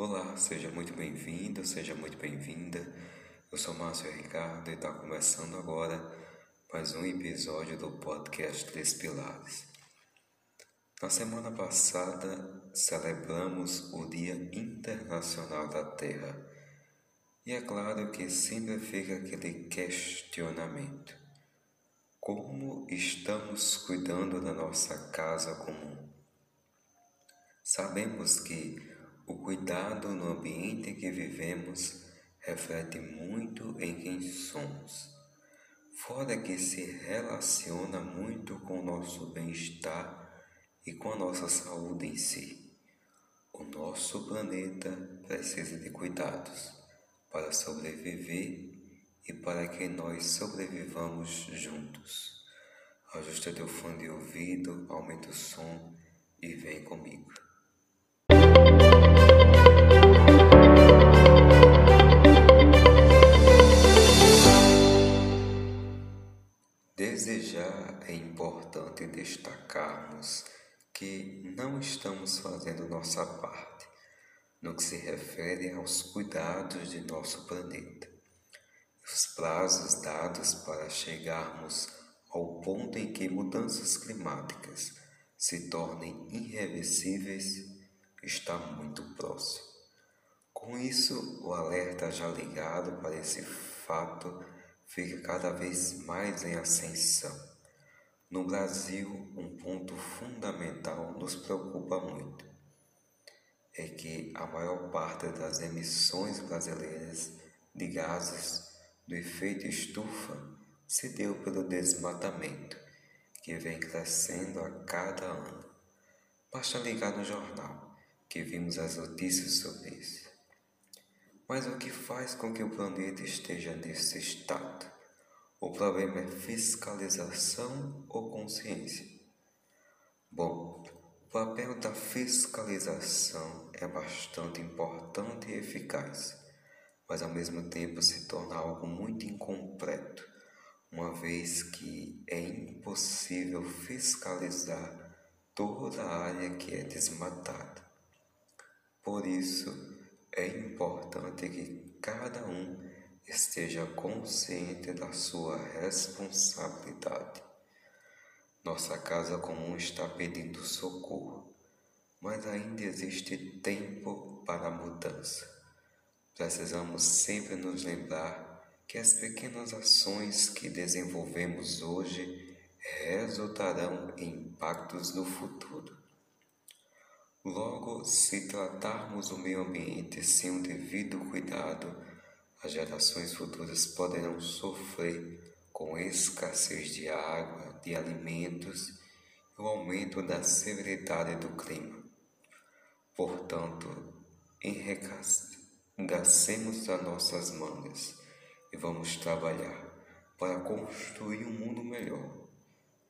Olá, seja muito bem-vindo, seja muito bem-vinda. Eu sou Márcio Ricardo e está começando agora mais um episódio do podcast Três Pilares. Na semana passada celebramos o Dia Internacional da Terra e é claro que sempre fica aquele questionamento: como estamos cuidando da nossa casa comum? Sabemos que o cuidado no ambiente que vivemos reflete muito em quem somos, fora que se relaciona muito com o nosso bem-estar e com a nossa saúde em si. O nosso planeta precisa de cuidados para sobreviver e para que nós sobrevivamos juntos. Ajusta teu fone de ouvido, aumenta o som e vem comigo. Já é importante destacarmos que não estamos fazendo nossa parte no que se refere aos cuidados de nosso planeta. Os prazos dados para chegarmos ao ponto em que mudanças climáticas se tornem irreversíveis está muito próximo. Com isso, o alerta já ligado para esse fato fica cada vez mais em ascensão. No Brasil, um ponto fundamental nos preocupa muito. É que a maior parte das emissões brasileiras de gases do efeito estufa se deu pelo desmatamento, que vem crescendo a cada ano. Basta ligar no jornal, que vimos as notícias sobre. Mas o que faz com que o planeta esteja nesse estado? O problema é fiscalização ou consciência? Bom, o papel da fiscalização é bastante importante e eficaz, mas ao mesmo tempo se torna algo muito incompleto, uma vez que é impossível fiscalizar toda a área que é desmatada. Por isso, é importante que cada um esteja consciente da sua responsabilidade. Nossa casa comum está pedindo socorro, mas ainda existe tempo para a mudança. Precisamos sempre nos lembrar que as pequenas ações que desenvolvemos hoje resultarão em impactos no futuro. Logo, se tratarmos o meio ambiente sem o devido cuidado, as gerações futuras poderão sofrer com escassez de água, de alimentos e o aumento da severidade do clima. Portanto, enregacemos as nossas mangas e vamos trabalhar para construir um mundo melhor,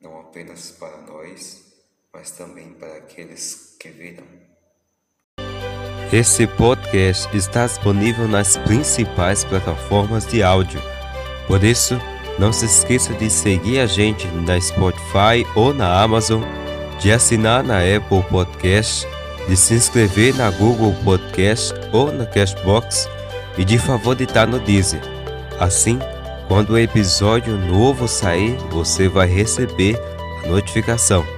não apenas para nós, mas também para aqueles que virão. Esse podcast está disponível nas principais plataformas de áudio. Por isso, não se esqueça de seguir a gente na Spotify ou na Amazon, de assinar na Apple Podcast, de se inscrever na Google Podcast ou na Cashbox e de favoritar no Deezer. Assim, quando o episódio novo sair, você vai receber a notificação.